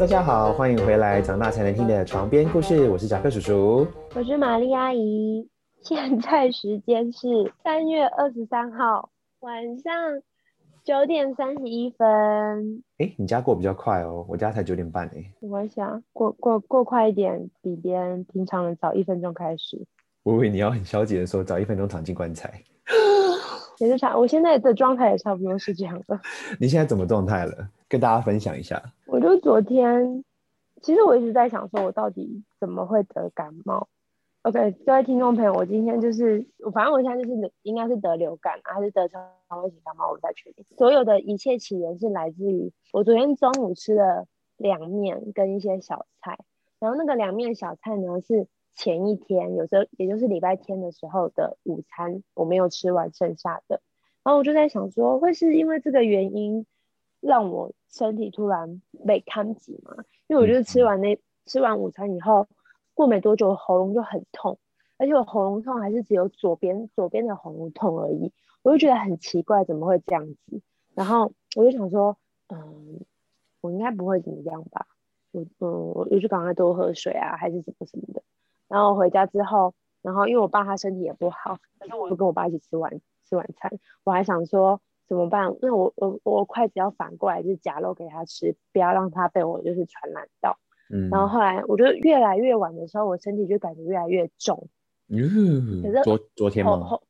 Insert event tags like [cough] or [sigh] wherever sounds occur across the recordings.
大家好，欢迎回来，长大才能听的床边故事。我是贾克叔叔，我是玛丽阿姨。现在时间是三月二十三号晚上九点三十一分。哎，你家过比较快哦，我家才九点半哎。我想过过过快一点，比别人平常人早一分钟开始。我以为你要很消极的说早一分钟躺进棺材。也是差，我现在的状态也差不多是这样的。[laughs] 你现在怎么状态了？跟大家分享一下。我就昨天，其实我一直在想，说我到底怎么会得感冒？OK，各位听众朋友，我今天就是，反正我现在就是应该是得流感，还是得肠胃型感冒，我不太确定。所有的一切起源是来自于我昨天中午吃了凉面跟一些小菜，然后那个凉面小菜呢是。前一天，有时候也就是礼拜天的时候的午餐，我没有吃完剩下的，然后我就在想说，会是因为这个原因让我身体突然被看紧吗？因为我就是吃完那吃完午餐以后，过没多久喉咙就很痛，而且我喉咙痛还是只有左边左边的喉咙痛而已，我就觉得很奇怪，怎么会这样子？然后我就想说，嗯，我应该不会怎么样吧？我嗯，我就赶快多喝水啊，还是什么什么的。然后回家之后，然后因为我爸他身体也不好，可是我就跟我爸一起吃晚吃晚餐。我还想说怎么办？那我我我筷子要反过来，就是夹肉给他吃，不要让他被我就是传染到。嗯。然后后来我就越来越晚的时候，我身体就感觉越来越重。嗯。可是昨昨天吗？后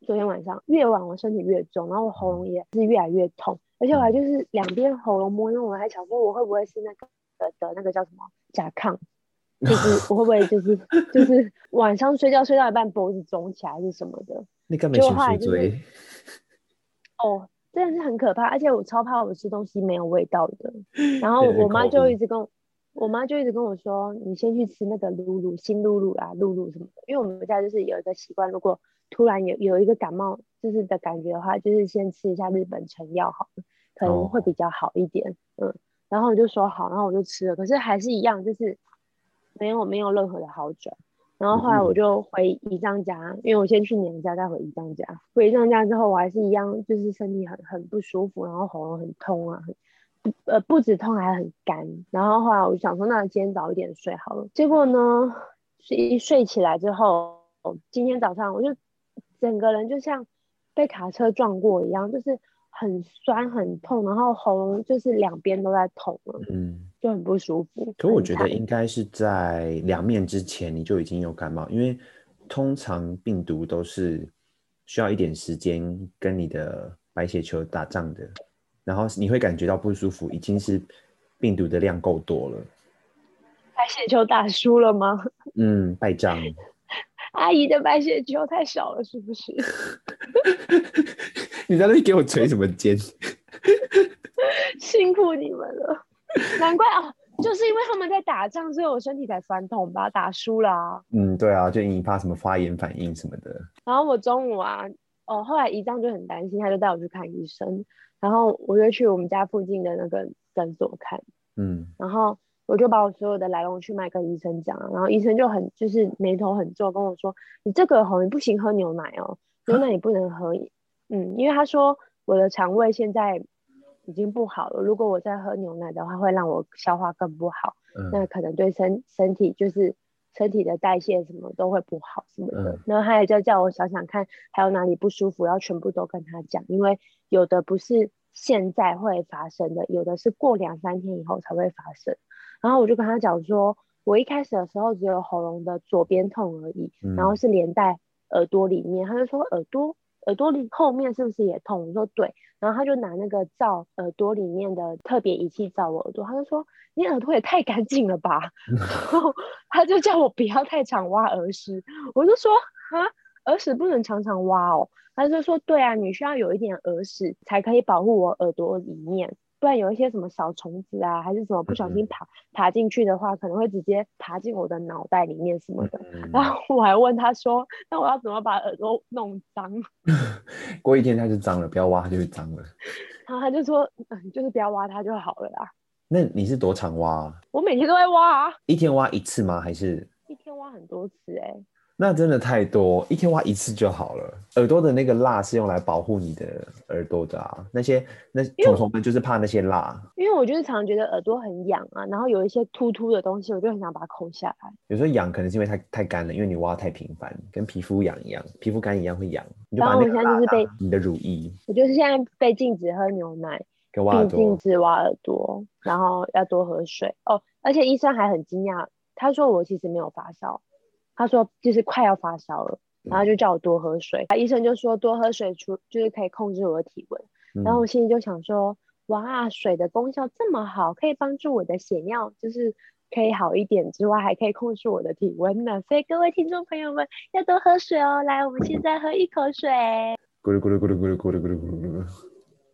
昨天晚上越晚我身体越重，然后我喉咙也是越来越痛，而且我还就是两边喉咙摸，因为我还想说我会不会是那个的的那个叫什么甲亢。就是我 [laughs] 会不会就是就是晚上睡觉睡到一半脖子肿起来还是什么的？你根本就后就是 [laughs] 哦，真的是很可怕，而且我超怕我吃东西没有味道的。[laughs] 然后我妈就一直跟我，我妈就一直跟我说，你先去吃那个露露新露露啊，露露什么的。因为我们家就是有一个习惯，如果突然有有一个感冒就是的感觉的话，就是先吃一下日本成药好了，可能会比较好一点。哦、嗯，然后我就说好，然后我就吃了，可是还是一样，就是。没有没有任何的好转，然后后来我就回姨丈家，嗯、因为我先去娘家，再回姨丈家。回姨丈家之后，我还是一样，就是身体很很不舒服，然后喉咙很痛啊，不呃不止痛还很干。然后后来我就想说，那今天早一点睡好了。结果呢，一睡起来之后，今天早上我就整个人就像被卡车撞过一样，就是。很酸很痛，然后喉咙就是两边都在痛了，嗯，就很不舒服。可我觉得应该是在两面之前你就已经有感冒，因为通常病毒都是需要一点时间跟你的白血球打仗的，然后你会感觉到不舒服，已经是病毒的量够多了。白血球打输了吗？[laughs] 嗯，败仗。阿姨的白血球太少了，是不是？[laughs] 你在那里给我捶什么肩？[laughs] 辛苦你们了，[laughs] 难怪啊，就是因为他们在打仗，所以我身体才酸痛吧？打输了啊。嗯，对啊，就引发什么发炎反应什么的。然后我中午啊，哦，后来姨丈就很担心，他就带我去看医生，然后我就去我们家附近的那个诊所看。嗯，然后我就把我所有的来龙去脉跟医生讲，然后医生就很就是眉头很皱，跟我说：“你这个好，你不行喝牛奶哦，牛奶你不能喝。”嗯，因为他说我的肠胃现在已经不好了，如果我再喝牛奶的话，会让我消化更不好，嗯、那可能对身身体就是身体的代谢什么都会不好什么的。嗯、然后他也就叫我想想看还有哪里不舒服，要全部都跟他讲，因为有的不是现在会发生的，有的是过两三天以后才会发生。然后我就跟他讲说，我一开始的时候只有喉咙的左边痛而已，嗯、然后是连带耳朵里面，他就说耳朵。耳朵里后面是不是也痛？我说对，然后他就拿那个照耳朵里面的特别仪器照我耳朵，他就说你耳朵也太干净了吧，[laughs] 然后他就叫我不要太常挖耳屎，我就说啊，耳屎不能常常挖哦，他就说对啊，你需要有一点耳屎才可以保护我耳朵里面。不然有一些什么小虫子啊，还是什么不小心爬、嗯、爬进去的话，可能会直接爬进我的脑袋里面什么的。嗯、[laughs] 然后我还问他说：“那我要怎么把耳朵弄脏？” [laughs] [laughs] 过一天它就脏了，不要挖它就会脏了。然后他就说：“嗯，就是不要挖它就好了啦。”那你是多常挖？我每天都在挖啊。一天挖一次吗？还是？一天挖很多次哎、欸。那真的太多，一天挖一次就好了。耳朵的那个蜡是用来保护你的耳朵的啊，那些那虫虫们就是怕那些蜡。因为我就是常常觉得耳朵很痒啊，然后有一些突突的东西，我就很想把它抠下来。有时候痒可能是因为太太干了，因为你挖太频繁，跟皮肤痒一样，皮肤干一样会痒。然后我现在就是被你的乳液，我就是现在被禁止喝牛奶，跟挖耳朵，禁止挖耳朵，然后要多喝水哦。而且医生还很惊讶，他说我其实没有发烧。他说就是快要发烧了，然后就叫我多喝水。嗯、医生就说多喝水除就是可以控制我的体温。嗯、然后我心里就想说，哇，水的功效这么好，可以帮助我的血尿就是可以好一点之外，还可以控制我的体温呢。所以各位听众朋友们要多喝水哦。来，我们现在喝一口水。咕噜咕噜咕噜咕噜咕噜咕噜咕噜。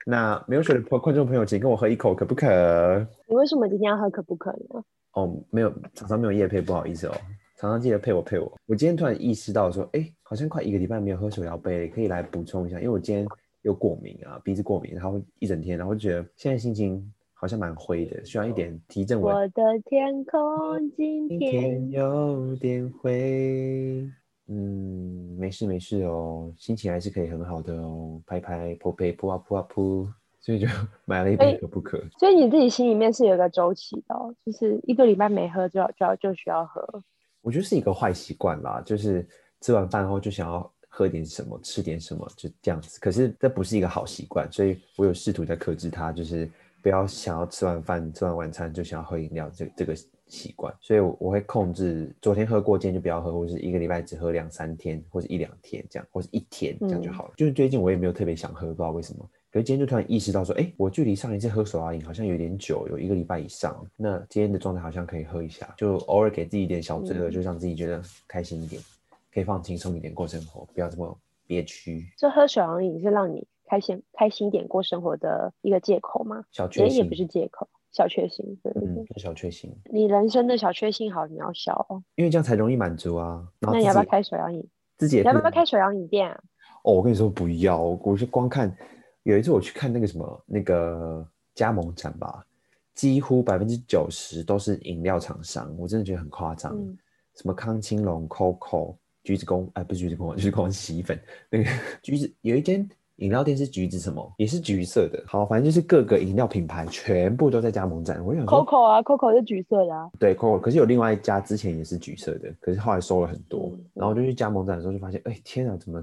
那没有水的观众朋友，请跟我喝一口，可不可？你为什么今天要喝可不可呢？哦，没有，早上没有夜配，不好意思哦。常常记得配我配我。我今天突然意识到说，哎，好像快一个礼拜没有喝手摇杯，可以来补充一下。因为我今天又过敏啊，鼻子过敏，然后一整天，然后就觉得现在心情好像蛮灰的，需要一点提振。我的天空今天，有点灰。嗯，没事没事哦，心情还是可以很好的哦。拍拍扑呸扑啊扑啊扑，所以就 [laughs] 买了一杯可不可。所以你自己心里面是有个周期的，就是一个礼拜没喝就要就要就需要喝。我觉得是一个坏习惯啦，就是吃完饭后就想要喝点什么，吃点什么，就这样子。可是这不是一个好习惯，所以我有试图在克制它，就是不要想要吃完饭、吃完晚餐就想要喝饮料这这个习惯。所以我我会控制，昨天喝过，今天就不要喝，或者是一个礼拜只喝两三天，或者一两天这样，或者一天这样就好了。嗯、就是最近我也没有特别想喝，不知道为什么。可是今天就突然意识到说，哎，我距离上一次喝手摇饮好像有点久，有一个礼拜以上。那今天的状态好像可以喝一下，就偶尔给自己一点小罪恶，就让自己觉得开心一点，可以放轻松一点过生活，不要这么憋屈。这喝手摇饮是让你开心开心一点过生活的一个借口吗？小确幸也不是借口，小确幸，对对对，嗯，小确幸。你人生的小确幸好你要小哦，因为这样才容易满足啊。那你要不要开手摇饮？自己要不要开手摇饮店啊？哦，我跟你说不要，我是光看。有一次我去看那个什么那个加盟展吧，几乎百分之九十都是饮料厂商，我真的觉得很夸张。嗯、什么康青龙、COCO、橘子公，哎，不是橘子公，橘子公是洗衣粉。那个橘子有一间饮料店是橘子什么，也是橘色的。好，反正就是各个饮料品牌全部都在加盟展。我想说，COCO 啊，COCO 是橘色的啊。对，COCO，可是有另外一家之前也是橘色的，可是后来收了很多。嗯、然后就去加盟展的时候就发现，哎，天啊，怎么？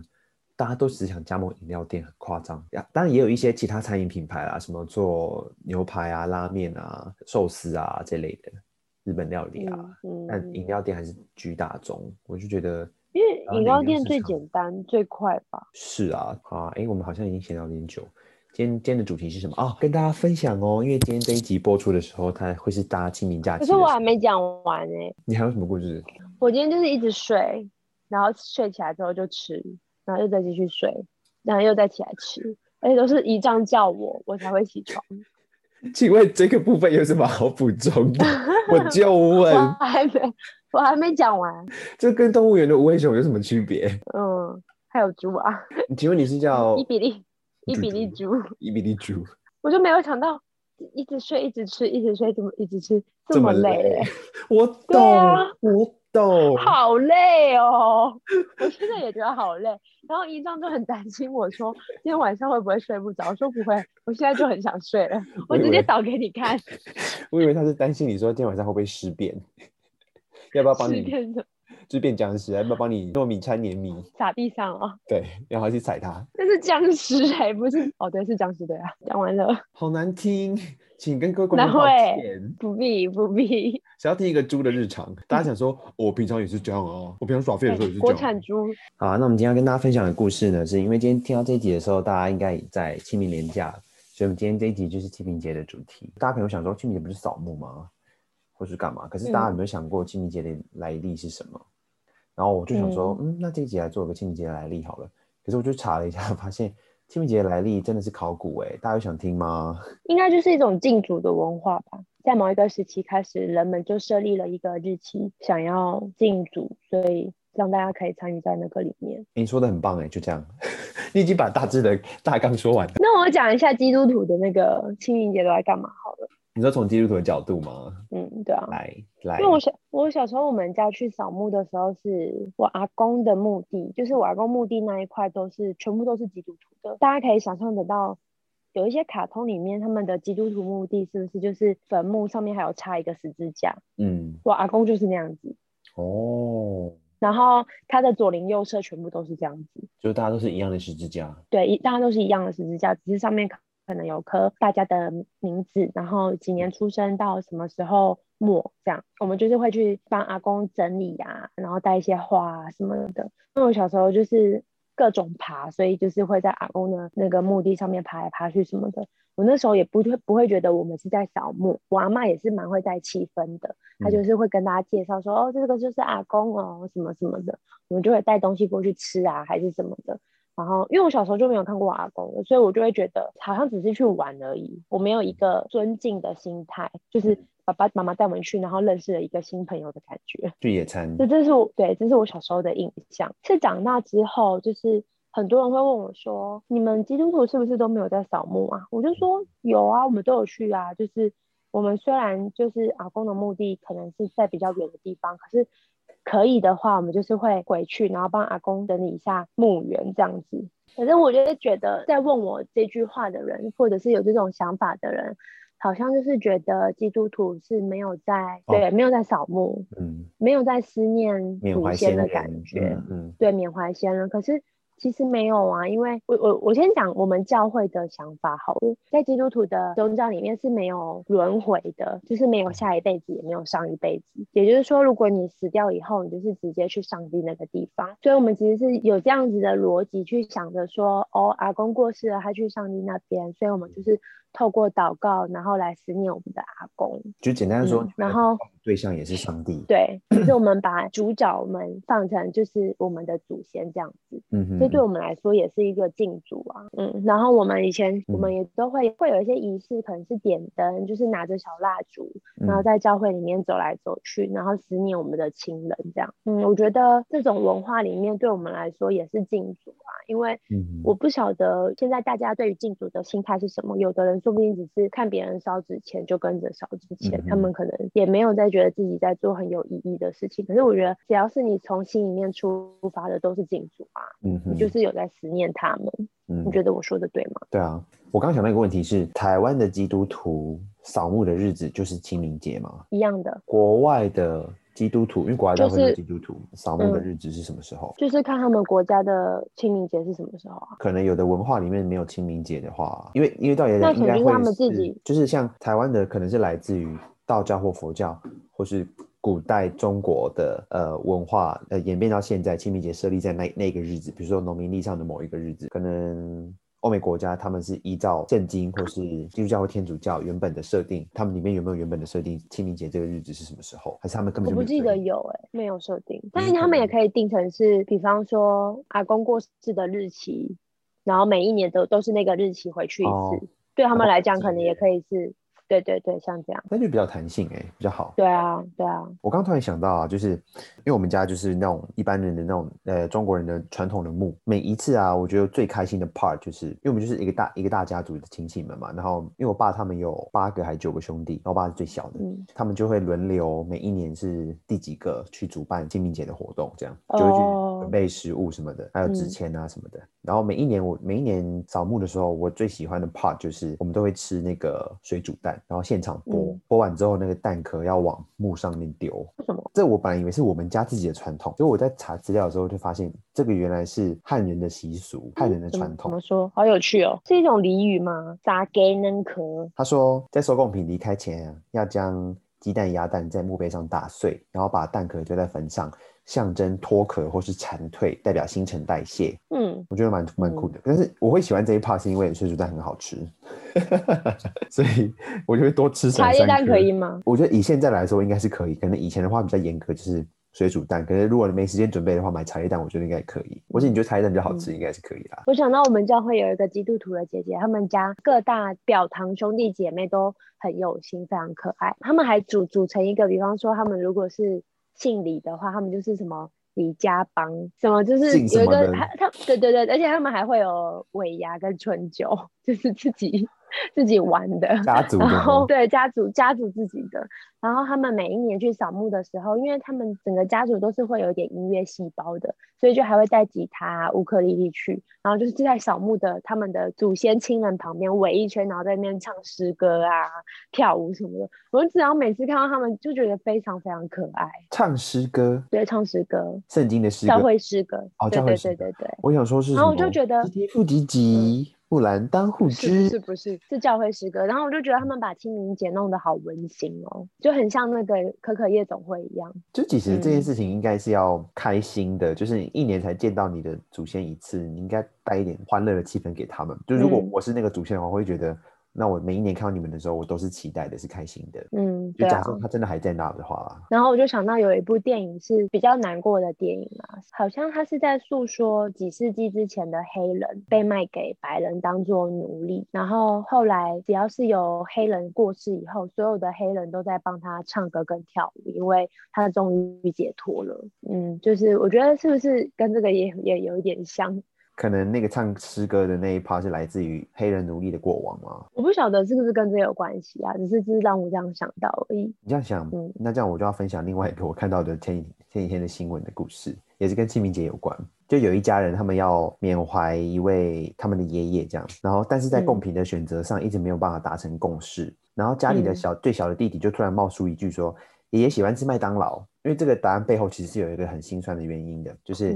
大家都只想加盟饮料店，很夸张呀。当然也有一些其他餐饮品牌啊，什么做牛排啊、拉面啊、寿司啊这类的日本料理啊。嗯嗯、但饮料店还是居大宗，我就觉得，因为饮料店最简单最快吧。是啊，啊，哎，我们好像已经闲聊有点久。今天今天的主题是什么啊？跟大家分享哦。因为今天这一集播出的时候，它会是大家清明假期。可是我还没讲完呢。你还有什么故事？我今天就是一直睡，然后睡起来之后就吃。然后又再继续睡，然后又再起来吃，而且都是姨丈叫我，我才会起床。[laughs] 请问这个部分有什么好补充的？[laughs] 我就问，我还没，我还没讲完。这跟动物园的无尾熊有什么区别？[laughs] 嗯，还有猪啊。请问你是叫伊比利？伊比利猪？伊比利猪？我就没有想到，一直睡，一直吃，一直睡，怎么一直吃这么累？我懂，啊、我。好累哦，我现在也觉得好累。然后一丈就很担心我说，今天晚上会不会睡不着？我说不会，我现在就很想睡了。我直接倒给你看。我以为他是担心你说今天晚上会不会尸变，要不要帮你？就变僵尸，要不要帮你糯米掺黏米撒地上哦？对，然后去踩它。那是僵尸还，不是哦，对，是僵尸对啊。讲完了，好难听，请跟各位观众道歉。不必不必。想要听一个猪的日常，[laughs] 大家想说，我平常也是这样哦，我平常耍废的时候也是这样。国产猪。好，那我们今天要跟大家分享的故事呢，是因为今天听到这一集的时候，大家应该也在清明连假，所以我们今天这一集就是清明节的主题。大家可能想说，清明节不是扫墓吗？或是干嘛？可是大家有没有想过清明节的来历是什么？然后我就想说，嗯，嗯，那这一集来做个清明节的来历好了。可是我就查了一下，发现清明节的来历真的是考古哎，大家有想听吗？应该就是一种祭祖的文化吧。在某一个时期开始，人们就设立了一个日期，想要禁足，所以让大家可以参与在那个里面。你说的很棒哎，就这样，[laughs] 你已经把大致的大纲说完了。那我讲一下基督徒的那个清明节都在干嘛好了。你说从基督徒的角度吗？嗯，对啊。来来，因为我小我小时候我们家去扫墓的时候，是我阿公的墓地，就是我阿公墓地那一块都是全部都是基督徒的。大家可以想象得到，有一些卡通里面他们的基督徒墓地是不是就是坟墓上面还有插一个十字架？嗯，我阿公就是那样子。哦。然后他的左邻右舍全部都是这样子，就大家都是一样的十字架。对，大家都是一样的十字架，只是上面可能有刻大家的名字，然后几年出生到什么时候末这样。我们就是会去帮阿公整理啊，然后带一些花啊什么的。因为我小时候就是各种爬，所以就是会在阿公的那个墓地上面爬来爬去什么的。我那时候也不会不会觉得我们是在扫墓，我阿嬷也是蛮会带气氛的，她就是会跟大家介绍说，哦，这个就是阿公哦，什么什么的，我们就会带东西过去吃啊，还是什么的。然后因为我小时候就没有看过阿公的，所以我就会觉得好像只是去玩而已，我没有一个尊敬的心态，就是爸爸妈妈带我们去，然后认识了一个新朋友的感觉。去野餐。这这是我对，这是我小时候的印象。是长大之后就是。很多人会问我说：“你们基督徒是不是都没有在扫墓啊？”我就说：“有啊，我们都有去啊。就是我们虽然就是阿公的墓地可能是在比较远的地方，可是可以的话，我们就是会回去，然后帮阿公整理一下墓园这样子。反正我就觉得，在问我这句话的人，或者是有这种想法的人，好像就是觉得基督徒是没有在、哦、对，没有在扫墓，嗯，没有在思念祖先的感觉，嗯，嗯对，缅怀先人。可是。其实没有啊，因为我我我先讲我们教会的想法好了，在基督徒的宗教里面是没有轮回的，就是没有下一辈子，也没有上一辈子。也就是说，如果你死掉以后，你就是直接去上帝那个地方。所以，我们其实是有这样子的逻辑去想着说，哦，阿公过世了，他去上帝那边，所以我们就是。透过祷告，然后来思念我们的阿公，就简单的说，嗯、然后对象也是上帝。对，就是我们把主角们放成就是我们的祖先这样子。嗯哼，这对我们来说也是一个敬主啊。嗯，然后我们以前我们也都会、嗯、会有一些仪式，可能是点灯，就是拿着小蜡烛，然后在教会里面走来走去，然后思念我们的亲人这样。嗯，我觉得这种文化里面对我们来说也是敬主啊，因为我不晓得现在大家对于敬主的心态是什么，有的人。说不定只是看别人烧纸钱就跟着烧纸钱，嗯、他们可能也没有在觉得自己在做很有意义的事情。可是我觉得，只要是你从心里面出发的，都是敬主啊。你就是有在思念他们。嗯，你觉得我说的对吗？对啊，我刚想到一个问题是，台湾的基督徒扫墓的日子就是清明节吗？一样的。国外的。基督徒，因为国外大部分是基督徒，扫墓的日子是什么时候？就是看他们国家的清明节是什么时候啊？可能有的文化里面没有清明节的话，因为因为道爷应该会他们自己，就是像台湾的，可能是来自于道教或佛教，或是古代中国的呃文化，呃演变到现在，清明节设立在那那个日子，比如说农民历上的某一个日子，可能。欧美国家他们是依照圣经或是基督教或天主教原本的设定，他们里面有没有原本的设定？清明节这个日子是什么时候？还是他们根本就我不记得有哎、欸，没有设定。但是他们也可以定成是，比方说阿公过世的日期，然后每一年都都是那个日期回去一次，哦、对他们来讲可能也可以是。对对对，像这样，那就比较弹性哎，比较好。对啊，对啊。我刚突然想到啊，就是因为我们家就是那种一般人的那种呃中国人的传统的墓，每一次啊，我觉得最开心的 part 就是因为我们就是一个大一个大家族的亲戚们嘛，然后因为我爸他们有八个还是九个兄弟，然后我爸是最小的，嗯、他们就会轮流每一年是第几个去主办清明节的活动，这样就会去准备食物什么的，哦、还有纸钱啊什么的。嗯、然后每一年我每一年扫墓的时候，我最喜欢的 part 就是我们都会吃那个水煮蛋。然后现场剥，剥、嗯、完之后那个蛋壳要往墓上面丢。为什么？这我本来以为是我们家自己的传统，所以我在查资料的时候就发现，这个原来是汉人的习俗，汉人的传统。怎么说？好有趣哦，是一种俚语吗？砸给能壳。他说，在收贡品离开前啊，要将鸡蛋、鸭蛋在墓碑上打碎，然后把蛋壳丢在坟上。象征脱壳或是蝉蜕，代表新陈代谢。嗯，我觉得蛮蛮酷的。嗯、但是我会喜欢这一 part 是因为水煮蛋很好吃，[laughs] 所以我就会多吃三。茶叶蛋可以吗？我觉得以现在来说应该是可以，可能以前的话比较严格，就是水煮蛋。可是如果你没时间准备的话，买茶叶蛋我觉得应该可以。或者你觉得茶叶蛋比较好吃，嗯、应该是可以啦。我想到我们教会有一个基督徒的姐姐，他们家各大表堂兄弟姐妹都很有心，非常可爱。他们还组组成一个，比方说他们如果是。姓李的话，他们就是什么李家帮，什么就是有一个他他对对对，而且他们还会有尾牙跟春酒，[laughs] 就是自己自己玩的家族的，然后对家族家族自己的，然后他们每一年去扫墓的时候，因为他们整个家族都是会有点音乐细胞的，所以就还会带吉他、乌克丽丽去，然后就是在扫墓的他们的祖先亲人旁边围一圈，然后在那边唱诗歌啊、跳舞什么的。我只要每次看到他们，就觉得非常非常可爱。唱诗歌，对，唱诗歌，圣经的诗歌，教会诗歌。哦，对对对对对。我想说是，然后我就觉得，富吉吉。木兰当户织，是不是是教会诗歌？然后我就觉得他们把清明节弄得好温馨哦，就很像那个可可夜总会一样。就其实这件事情应该是要开心的，嗯、就是一年才见到你的祖先一次，你应该带一点欢乐的气氛给他们。就如果我是那个祖先的话，我会觉得。那我每一年看到你们的时候，我都是期待的，是开心的。嗯，就假设他真的还在那的话，然后我就想到有一部电影是比较难过的电影啊，好像他是在诉说几世纪之前的黑人被卖给白人当做奴隶，然后后来只要是有黑人过世以后，所有的黑人都在帮他唱歌跟跳舞，因为他终于解脱了。嗯，就是我觉得是不是跟这个也也有一点像？可能那个唱诗歌的那一趴是来自于黑人奴隶的过往吗？我不晓得是不是跟这有关系啊，只是只是让我这样想到而已。你这样想，嗯，那这样我就要分享另外一个我看到的前前几天的新闻的故事，也是跟清明节有关。就有一家人，他们要缅怀一位他们的爷爷，这样，然后但是在贡品的选择上一直没有办法达成共识。嗯、然后家里的小、嗯、最小的弟弟就突然冒出一句说：“爷爷喜欢吃麦当劳。”因为这个答案背后其实是有一个很心酸的原因的，就是。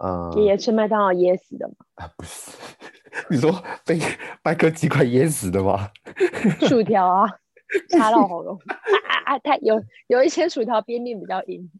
嗯嗯，爷爷吃麦当劳噎死的吗？啊，不是，[laughs] 你说被麦克鸡块噎死的吗？[laughs] 薯条啊，插到喉咙啊啊！他有有一些薯条边面比较硬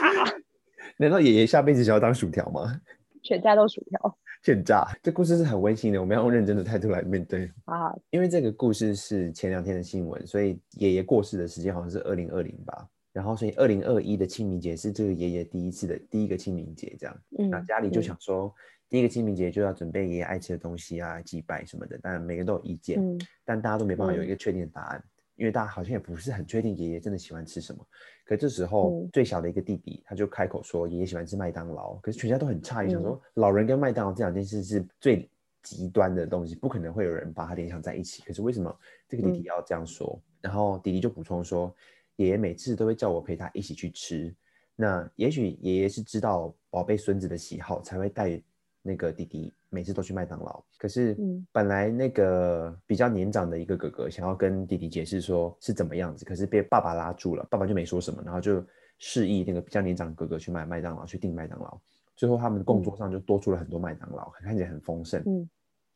啊。[laughs] 难道爷爷下辈子想要当薯条吗？全家都薯条，欠炸！这故事是很温馨的，我们要用认真的态度来面对啊。因为这个故事是前两天的新闻，所以爷爷过世的时间好像是二零二零吧。然后，所以二零二一的清明节是这个爷爷第一次的第一个清明节，这样。嗯。那家里就想说，嗯、第一个清明节就要准备爷爷爱吃的东西啊，祭拜什么的。当然，每个人都有意见，嗯、但大家都没办法有一个确定的答案，嗯、因为大家好像也不是很确定爷爷真的喜欢吃什么。可这时候，嗯、最小的一个弟弟他就开口说，爷爷喜欢吃麦当劳。可是全家都很诧异，嗯、想说老人跟麦当劳这两件事是最极端的东西，不可能会有人把它联想在一起。可是为什么这个弟弟要这样说？嗯、然后弟弟就补充说。爷爷每次都会叫我陪他一起去吃，那也许爷爷是知道宝贝孙子的喜好，才会带那个弟弟每次都去麦当劳。可是，本来那个比较年长的一个哥哥想要跟弟弟解释说是怎么样子，可是被爸爸拉住了，爸爸就没说什么，然后就示意那个比较年长的哥哥去买麦当劳，去订麦当劳。最后，他们的供桌上就多出了很多麦当劳，看起来很丰盛。嗯，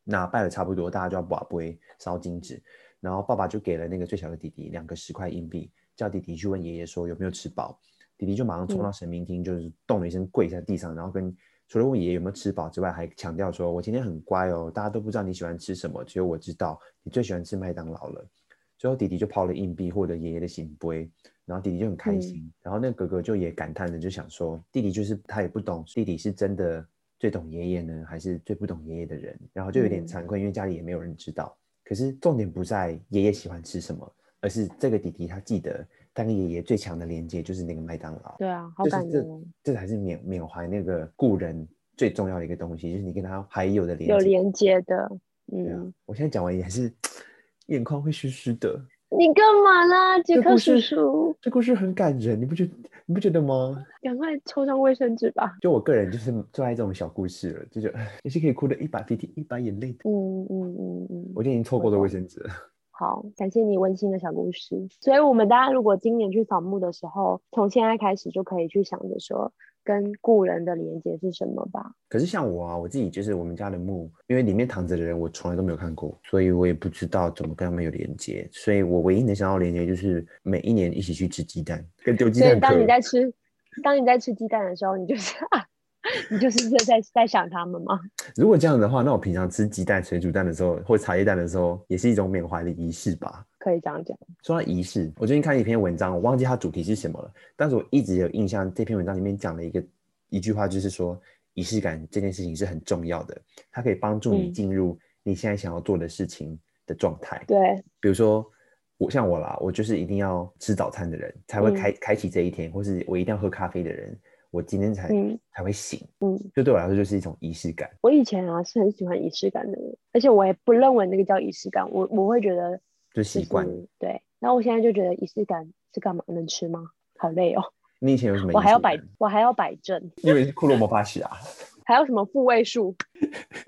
那拜了差不多，大家就要把杯烧金纸，然后爸爸就给了那个最小的弟弟两个十块硬币。叫弟弟去问爷爷说有没有吃饱，弟弟就马上冲到神明厅，就是动了一声跪在地上，然后跟除了问爷爷有没有吃饱之外，还强调说：“我今天很乖哦，大家都不知道你喜欢吃什么，只有我知道你最喜欢吃麦当劳了。”最后弟弟就抛了硬币获得爷爷的圣杯，然后弟弟就很开心，嗯、然后那哥哥就也感叹的就想说：“弟弟就是他也不懂，弟弟是真的最懂爷爷呢，还是最不懂爷爷的人？”然后就有点惭愧，因为家里也没有人知道。可是重点不在爷爷喜欢吃什么。而是这个弟弟他记得他跟爷爷最强的连接就是那个麦当劳。对啊，好感动。这这才是缅缅怀那个故人最重要的一个东西，就是你跟他还有的连接。有连接的，嗯。啊，我现在讲完也还是 [tsk] 眼眶会湿湿的。你干嘛啦，杰克叔叔？这故事很感人，你不觉你不觉得吗？赶快抽张卫生纸吧。就我个人就是最爱这种小故事了，就觉得 [laughs] 也是可以哭的一把鼻涕一把眼泪的。嗯嗯嗯嗯。嗯，我已经凑够了卫生纸了。好，感谢你温馨的小故事。所以，我们大家如果今年去扫墓的时候，从现在开始就可以去想着说，跟故人的连接是什么吧。可是像我啊，我自己就是我们家的墓，因为里面躺着的人我从来都没有看过，所以我也不知道怎么跟他们有连接。所以我唯一能想到连接就是每一年一起去吃鸡蛋，跟丢鸡蛋。所以当你在吃，当你在吃鸡蛋的时候，你就是。[laughs] 你就是在在想他们吗？[laughs] 如果这样的话，那我平常吃鸡蛋、水煮蛋的时候，或茶叶蛋的时候，也是一种缅怀的仪式吧？可以这样讲。说到仪式，我最近看一篇文章，我忘记它主题是什么了，但是我一直有印象，这篇文章里面讲了一个一句话，就是说仪式感这件事情是很重要的，它可以帮助你进入你现在想要做的事情的状态。嗯、对，比如说我像我啦，我就是一定要吃早餐的人，才会开、嗯、开启这一天，或是我一定要喝咖啡的人。我今天才、嗯、才会醒。嗯，就对我来说就是一种仪式感。我以前啊是很喜欢仪式感的人，而且我也不认为那个叫仪式感，我我会觉得就习惯。对，然后我现在就觉得仪式感是干嘛？能吃吗？好累哦。[laughs] 你以前有什么？我还要摆，我还要摆正。因为是库洛魔法使啊。[laughs] 还有什么复位术？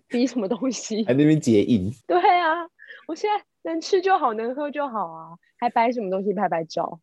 比什么东西？还那边结印。[laughs] 对啊，我现在能吃就好，能喝就好啊，还摆什么东西？拍拍照。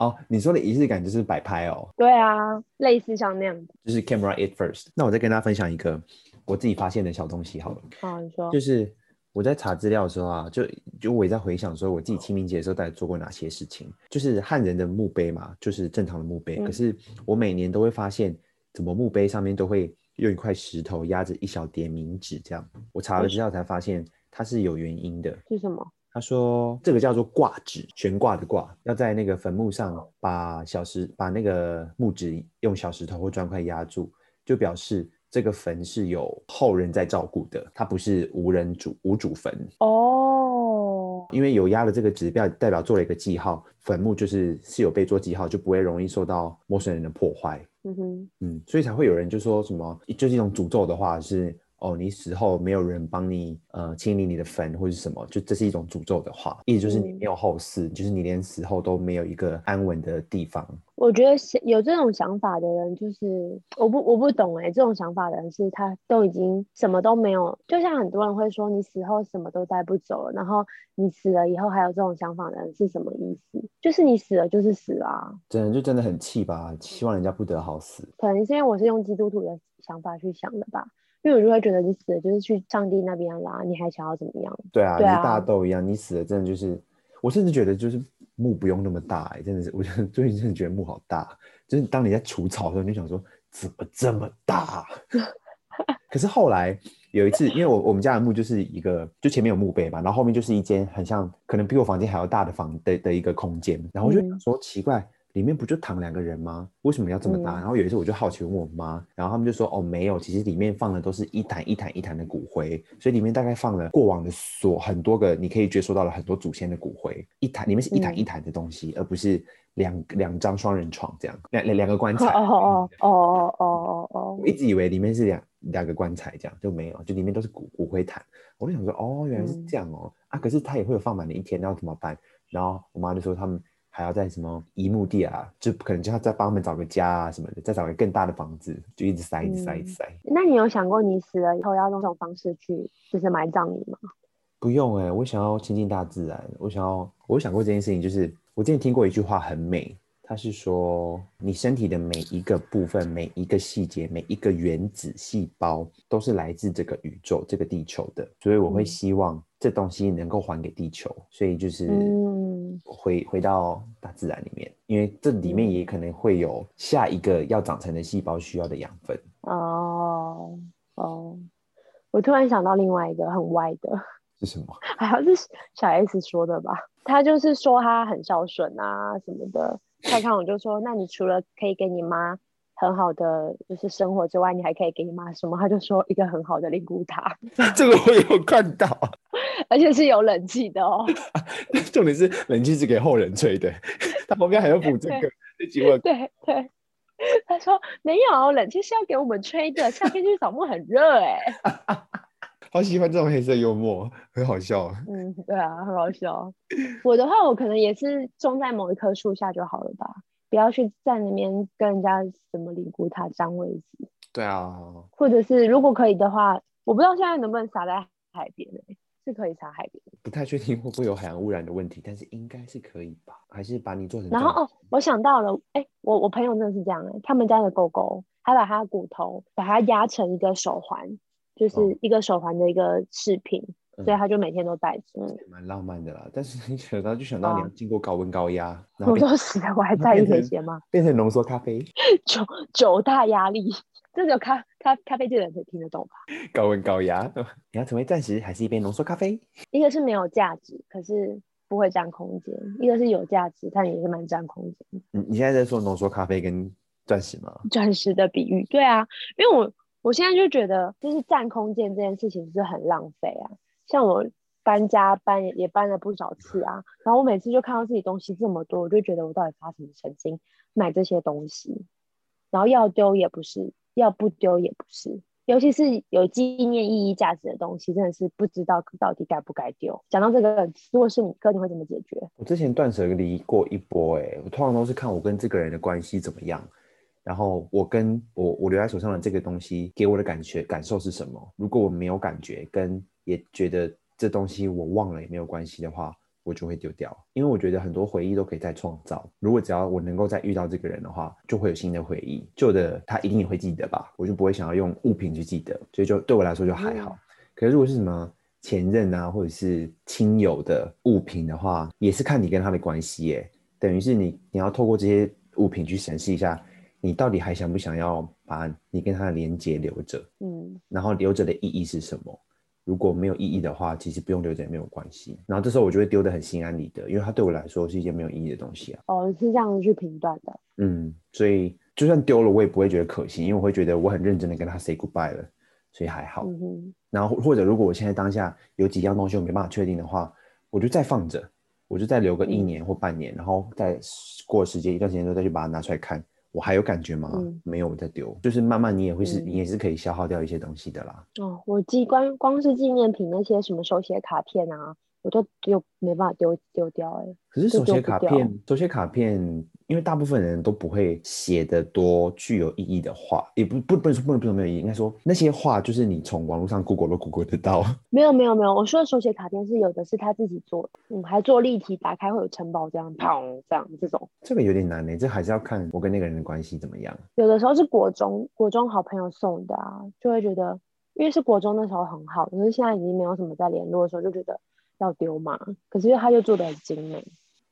哦，你说的仪式感就是摆拍哦。对啊，类似像那样子。就是 camera it first。那我再跟大家分享一个我自己发现的小东西好了。好，你说。就是。我在查资料的时候啊，就就我也在回想说，我自己清明节的时候到底做过哪些事情。就是汉人的墓碑嘛，就是正常的墓碑。嗯、可是我每年都会发现，怎么墓碑上面都会用一块石头压着一小叠冥纸，这样。我查了资料才发现，它是有原因的。是什么？他说这个叫做挂纸，悬挂的挂，要在那个坟墓上把小石把那个木纸用小石头或砖块压住，就表示。这个坟是有后人在照顾的，它不是无人主无主坟哦。因为有压了这个指标，代表做了一个记号，坟墓就是是有被做记号，就不会容易受到陌生人的破坏。嗯哼，嗯，所以才会有人就说什么，就是一种诅咒的话是。哦，你死后没有人帮你呃清理你的坟或者是什么，就这是一种诅咒的话，意思就是你没有后事，嗯、就是你连死后都没有一个安稳的地方。我觉得有这种想法的人，就是我不我不懂哎、欸，这种想法的人是他都已经什么都没有，就像很多人会说你死后什么都带不走了，然后你死了以后还有这种想法的人是什么意思？就是你死了就是死了啊，真的就真的很气吧，希望人家不得好死。可能是因为我是用基督徒的想法去想的吧。因为我就会觉得你死了就是去上帝那边啦，你还想要怎么样？对啊，对啊，大豆一样，你死了真的就是，我甚至觉得就是墓不用那么大，欸，真的是，我 [laughs] 最近真的觉得墓好大，就是当你在除草的时候，你就想说怎么这么大？[laughs] 可是后来有一次，因为我我们家的墓就是一个，就前面有墓碑嘛，然后后面就是一间很像可能比我房间还要大的房的的一个空间，然后我就想说奇怪。嗯里面不就躺两个人吗？为什么要这么大？嗯、然后有一次我就好奇问我妈，然后他们就说：“哦，没有，其实里面放的都是一坛一坛一坛的骨灰，所以里面大概放了过往的所很多个，你可以接收到了很多祖先的骨灰。一坛里面是一坛一坛的东西，嗯、而不是两两张双人床这样，两两两个棺材。哦哦哦哦哦哦哦！我一直以为里面是两两个棺材这样，就没有，就里面都是骨骨灰坛。我就想说，哦，原来是这样哦。嗯、啊，可是他也会有放满的一天，那要怎么办？然后我妈就说他们。还要在什么移墓地啊，就可能就要再帮他们找个家啊什么的，再找个更大的房子，就一直塞，一直塞，一直塞。那你有想过你死了以后要用这种方式去，就是埋葬你吗？不用哎、欸，我想要亲近大自然。我想要，我想过这件事情，就是我之前听过一句话很美，它是说你身体的每一个部分、每一个细节、每一个原子细胞都是来自这个宇宙、这个地球的，所以我会希望这东西能够还给地球，所以就是。嗯回回到大自然里面，因为这里面也可能会有下一个要长成的细胞需要的养分。哦哦，我突然想到另外一个很歪的，[laughs] 是什么？好像是小 S 说的吧？他就是说他很孝顺啊什么的。蔡康永就说：“那你除了可以给你妈。”很好的就是生活之外，你还可以给你妈什么？他就说一个很好的灵骨塔，[laughs] 这个我有看到，而且是有冷气的哦。[laughs] 重点是冷气是给后人吹的，他旁边还要补这个。对对对，[laughs] 他说没有冷气是要给我们吹的，夏天去扫墓很热哎。[laughs] 好喜欢这种黑色幽默，很好笑。嗯，对啊，很好笑。我的话，我可能也是种在某一棵树下就好了吧。不要去在那边跟人家什么灵骨塔占位置。对啊，或者是如果可以的话，我不知道现在能不能撒在海边，是可以撒海边。不太确定会不会有海洋污染的问题，但是应该是可以吧？还是把你做成。然后哦，我想到了，哎，我我朋友真的是这样哎，他们家的狗狗，他把他的骨头把它压成一个手环，就是一个手环的一个饰品。哦所以他就每天都带着，蛮浪漫的啦。但是你想到就想到你要经过高温高压，我都死了，我还在意这些吗？变成浓缩咖啡，[laughs] 九九大压力，这只有咖咖咖啡界的人可以听得懂吧？高温高压，[laughs] 你要成为钻石还是一杯浓缩咖啡？一个是没有价值，可是不会占空间；一个是有价值，但也是蛮占空间。你你现在在说浓缩咖啡跟钻石吗？钻石的比喻，对啊，因为我我现在就觉得，就是占空间这件事情是很浪费啊。像我搬家搬也搬了不少次啊，然后我每次就看到自己东西这么多，我就觉得我到底发什么神经买这些东西？然后要丢也不是，要不丢也不是。尤其是有纪念意义价值的东西，真的是不知道到底该不该丢。讲到这个，如果是你哥，你会怎么解决？我之前断舍离过一波，哎，我通常都是看我跟这个人的关系怎么样，然后我跟我我留在手上的这个东西给我的感觉感受是什么。如果我没有感觉，跟也觉得这东西我忘了也没有关系的话。我就会丢掉，因为我觉得很多回忆都可以再创造。如果只要我能够再遇到这个人的话，就会有新的回忆。旧的他一定也会记得吧，我就不会想要用物品去记得，所以就对我来说就还好。嗯、可是如果是什么前任啊，或者是亲友的物品的话，也是看你跟他的关系耶。等于是你你要透过这些物品去审视一下，你到底还想不想要把你跟他的连接留着？嗯，然后留着的意义是什么？如果没有意义的话，其实不用留着也没有关系。然后这时候我就会丢得很心安理得，因为它对我来说是一件没有意义的东西啊。哦，是这样去评断的。嗯，所以就算丢了，我也不会觉得可惜，因为我会觉得我很认真的跟他 say goodbye 了，所以还好。嗯哼。然后或者如果我现在当下有几样东西我没办法确定的话，我就再放着，我就再留个一年或半年，嗯、然后再过时间一段时间之后再去把它拿出来看。我还有感觉吗？嗯、没有，我在丢，就是慢慢你也会是，嗯、你也是可以消耗掉一些东西的啦。哦，我记光光是纪念品那些什么手写卡片啊，我都丢没办法丢丢掉哎。可是手写卡片，手写卡片。因为大部分人都不会写的多具有意义的话，也不不不能说不能不能没有意义，应该说那些话就是你从网络上 Google 都 Google 得到。[laughs] 没有没有没有，我说的手写卡片是有的是他自己做的，嗯，还做立体，打开会有城堡这样，砰这样这种。这个有点难呢，这还是要看我跟那个人的关系怎么样。有的时候是国中国中好朋友送的啊，就会觉得，因为是国中那时候很好，可是现在已经没有什么在联络的时候，就觉得要丢嘛。可是他就做的很精美，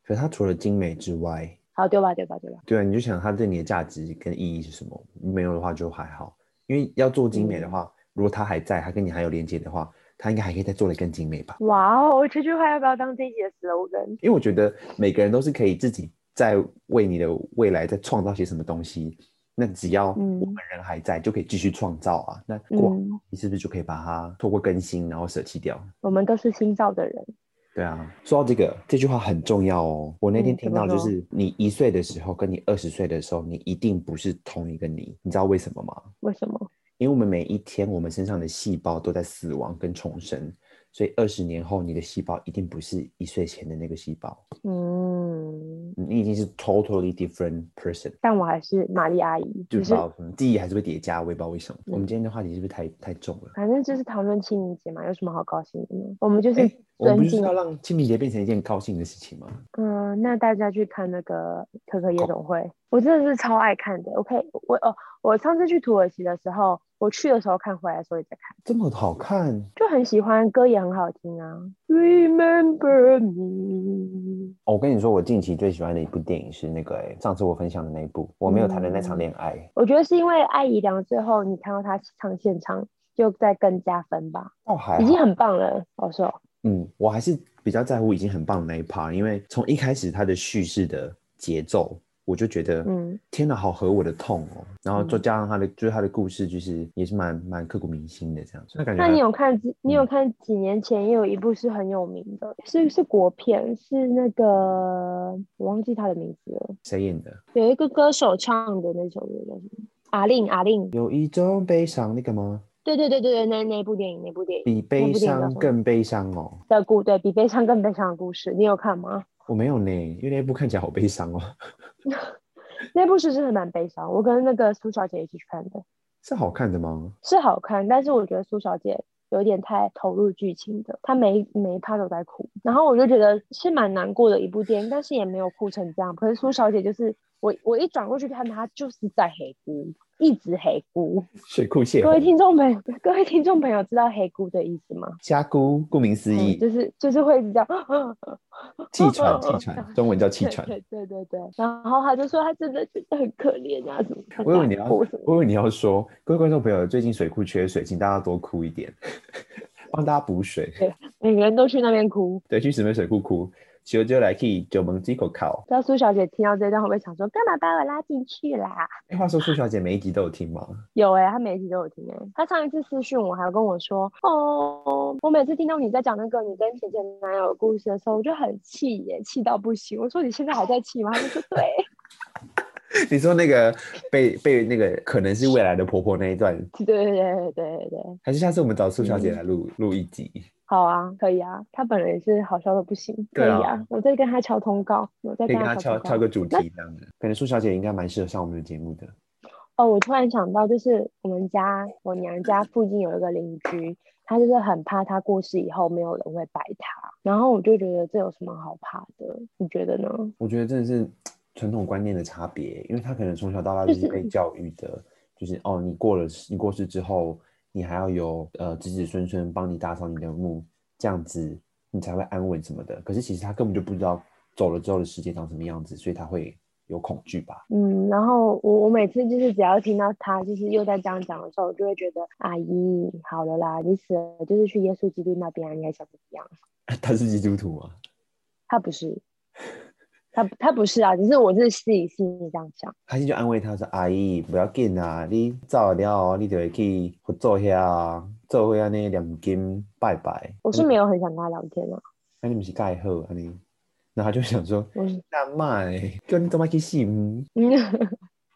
可是他除了精美之外。好，丢吧，丢吧，丢吧。对啊，你就想他对你的价值跟意义是什么？没有的话就还好，因为要做精美的话，嗯、如果他还在，他跟你还有连接的话，他应该还可以再做的更精美吧？哇哦，这句话要不要当这一集的 slogan？因为我觉得每个人都是可以自己在为你的未来在创造些什么东西。那只要我们人还在，嗯、就可以继续创造啊。那过你是不是就可以把它透过更新，然后舍弃掉？我们都是新造的人。对啊，说到这个，这句话很重要哦。我那天听到，就是你一岁的时候跟你二十岁的时候，你一定不是同一个你。你知道为什么吗？为什么？因为我们每一天，我们身上的细胞都在死亡跟重生。所以二十年后，你的细胞一定不是一岁前的那个细胞。嗯，你已经是 totally different person。但我还是玛丽阿姨，就不知道记忆还是会叠加，我也不知道为什么。嗯、我们今天的话题是不是太太重了？反正就是讨论清明节嘛，有什么好高兴的呢？我们就是、欸，我们不是要让清明节变成一件高兴的事情吗？嗯，那大家去看那个可可夜总会，哦、我真的是超爱看的。OK，我哦，我上次去土耳其的时候。我去的时候看，回来的时候也在看，这么好看，就很喜欢，歌也很好听啊。Remember me。哦，我跟你说，我近期最喜欢的一部电影是那个，哎，上次我分享的那一部，我没有谈的那场恋爱。嗯，我觉得是因为艾怡良最后你看到他唱现场，就再更加分吧。哦，还已经很棒了，我说。嗯，我还是比较在乎已经很棒的那一 part，因为从一开始他的叙事的节奏。我就觉得，嗯，天哪，好合我的痛哦。然后再加上他的，嗯、就是他的故事，就是也是蛮蛮刻骨铭心的这样子。那感觉，那你有看？你有看几年前也有一部是很有名的，嗯、是是国片，是那个我忘记他的名字了。谁演的？有一个歌手唱的那首歌叫什么？阿令阿令。有一种悲伤，那个吗？对对对对对，那那部电影，那部电影比悲伤更悲伤哦。的故对比悲伤更悲伤的故事，你有看吗？我没有呢，因为那部看起来好悲伤哦。[laughs] 那部是真的蛮悲伤，我跟那个苏小姐一起去看的。是好看的吗？是好看，但是我觉得苏小姐有点太投入剧情的，她每每一趴都在哭，然后我就觉得是蛮难过的一部电影，但是也没有哭成这样。可是苏小姐就是我，我一转过去看她，就是在黑哭。一直黑菇，水库蟹。各位听众朋友，各位听众朋友知道黑菇的意思吗？虾菇，顾名思义，嗯、就是就是会一直叫 [laughs] 气喘，[laughs] 气喘，中文叫气喘。对对对对，然后他就说他真的觉得很可怜啊，什么？我以为你要，我以为你要说，各位观众朋友，最近水库缺水，请大家多哭一点，帮大家补水。对，每个人都去那边哭。对，去石门水库哭。就就来去九门几口考。不知道苏小姐听到这段会不会想说，干嘛把我拉进去啦？哎，话说苏小姐每一集都有听吗？有哎、欸，她每一集都有听哎、欸。她上一次私讯我，还有跟我说，哦，我每次听到你在讲那个你跟姐姐男友的故事的时候，我就很气耶，气到不行。我说你现在还在气吗？她就说对。[laughs] 你说那个被被那个可能是未来的婆婆那一段，对对对对对，还是下次我们找苏小姐来录录、嗯、一集？好啊，可以啊，她本人也是好笑的不行，可以啊，啊我再跟她敲通告，我再跟她敲敲个主题这样子，可能苏小姐应该蛮适合上我们的节目的。哦，我突然想到，就是我们家我娘家附近有一个邻居，他就是很怕他过世以后没有人会摆他，然后我就觉得这有什么好怕的？你觉得呢？我觉得真的是。传统观念的差别，因为他可能从小到大就是被教育的，就是，就是哦，你过了你过世之后，你还要有呃子子孙孙帮你打扫你的墓，这样子你才会安稳什么的。可是其实他根本就不知道走了之后的世界长什么样子，所以他会有恐惧吧。嗯，然后我我每次就是只要听到他就是又在这样讲的时候，我就会觉得阿姨好了啦，你死了就是去耶稣基督那边啊，你还想怎么样？[laughs] 他是基督徒吗？他不是。他他不是啊，只是我是自己心里这样想。他就安慰他说：“阿姨不要紧啊，你走了你就会去坐下，坐下呢念经拜拜。”我是没有很想跟他聊天啊。那你们是盖好啊你？那他就想说：“ [laughs] 那妈叫你怎么去信？[laughs]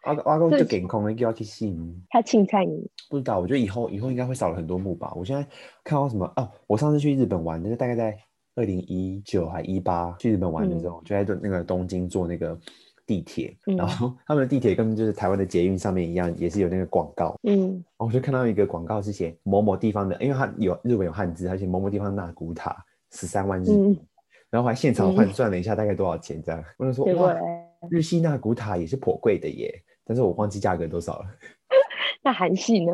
我我我就健康的叫我去信。”他青菜你？不知道，我觉得以后以后应该会少了很多木吧。我现在看到什么哦？我上次去日本玩，就是大概在。二零一九还一八去日本玩的时候，嗯、就在那个东京坐那个地铁，嗯、然后他们的地铁根本就是台湾的捷运上面一样，也是有那个广告。嗯，然后我就看到一个广告是写某某地方的，因为它有日本有汉字，它写某某地方纳古塔十三万日币，嗯、然后还现场换算了一下大概多少钱这样。嗯、我就说哇，日系纳古塔也是颇贵的耶，但是我忘记价格多少了。[laughs] 那韩系呢？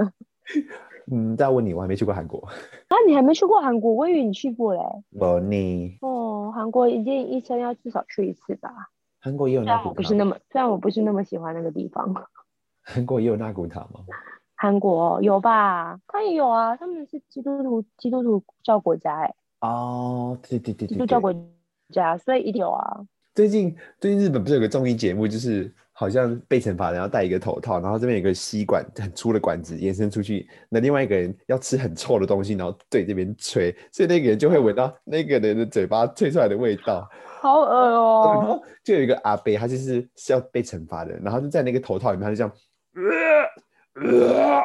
嗯，再问你，我还没去过韩国 [laughs] 啊！你还没去过韩国？我以为你去过嘞。我你哦，韩国一定一生要至少去一次吧？韩国也有那古塔，不是那么，虽然我不是那么喜欢那个地方。韩国也有那古塔吗？韩国有吧？他也有啊，他们是基督徒基督徒教国家哎。哦，对对对对，基督教国家，所以一定有啊。最近最近日本不是有个综艺节目，就是。好像被惩罚，然后戴一个头套，然后这边有个吸管很粗的管子延伸出去，那另外一个人要吃很臭的东西，然后对这边吹，所以那个人就会闻到那个人的嘴巴吹出来的味道，好恶哦。然后就有一个阿伯，他就是是要被惩罚的，然后就在那个头套里面，他就这样，呃呃、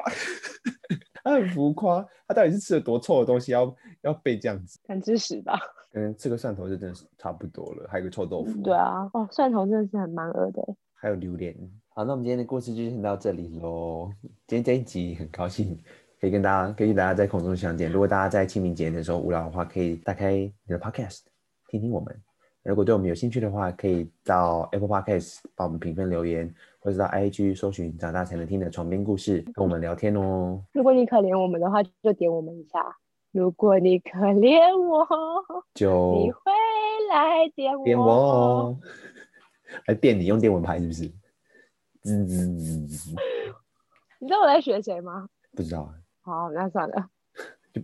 他很浮夸，他到底是吃了多臭的东西要要被这样子？很吃屎吧。嗯，吃个蒜头就真的是差不多了，还有个臭豆腐。对啊，哦，蒜头真的是很蛮恶的。还有榴莲。好，那我们今天的故事就先到这里喽。今天这一集很高兴可以跟大家，可以跟大家在空中相见。如果大家在清明节的时候无聊的话，可以打开你的 Podcast 听听我们。如果对我们有兴趣的话，可以到 Apple Podcast 帮我们评分留言，或者到 IG 搜寻“长大才能听的床边故事”跟我们聊天哦。如果你可怜我们的话，就点我们一下。如果你可怜我，就你会来点我。点我哦。来电你用电蚊拍是不是？滋滋滋滋。你知道我在学谁吗？不知道。好，那算了。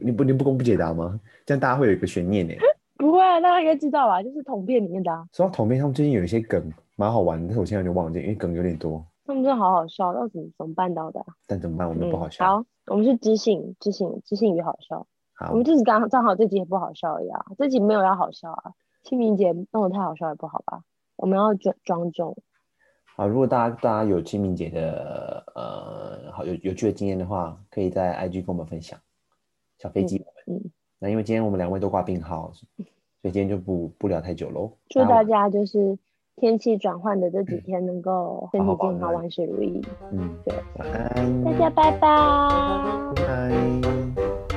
你不你不公布解答吗？这样大家会有一个悬念呢。[laughs] 不会啊，大家应该知道吧？就是统变里面的啊。说到统变，他们最近有一些梗蛮好玩的，但是我现在有点忘记，因为梗有点多。他们真的好好笑，到底怎么办到的？但怎么办？我们不好笑。好，我们是知性，知性，知性与好笑。好，我们就是刚正好这集也不好笑而已啊，这集没有要好笑啊。清明节弄得太好笑也不好吧？我们要庄庄重。好，如果大家大家有清明节的呃好有有趣的经验的话，可以在 IG 跟我们分享。小飞机，嗯，嗯，那因为今天我们两位都挂病号，所以今天就不不聊太久喽。祝大家就是天气转换的这几天能够身体健康，万事如意。嗯，对，晚安，大家拜拜。拜拜。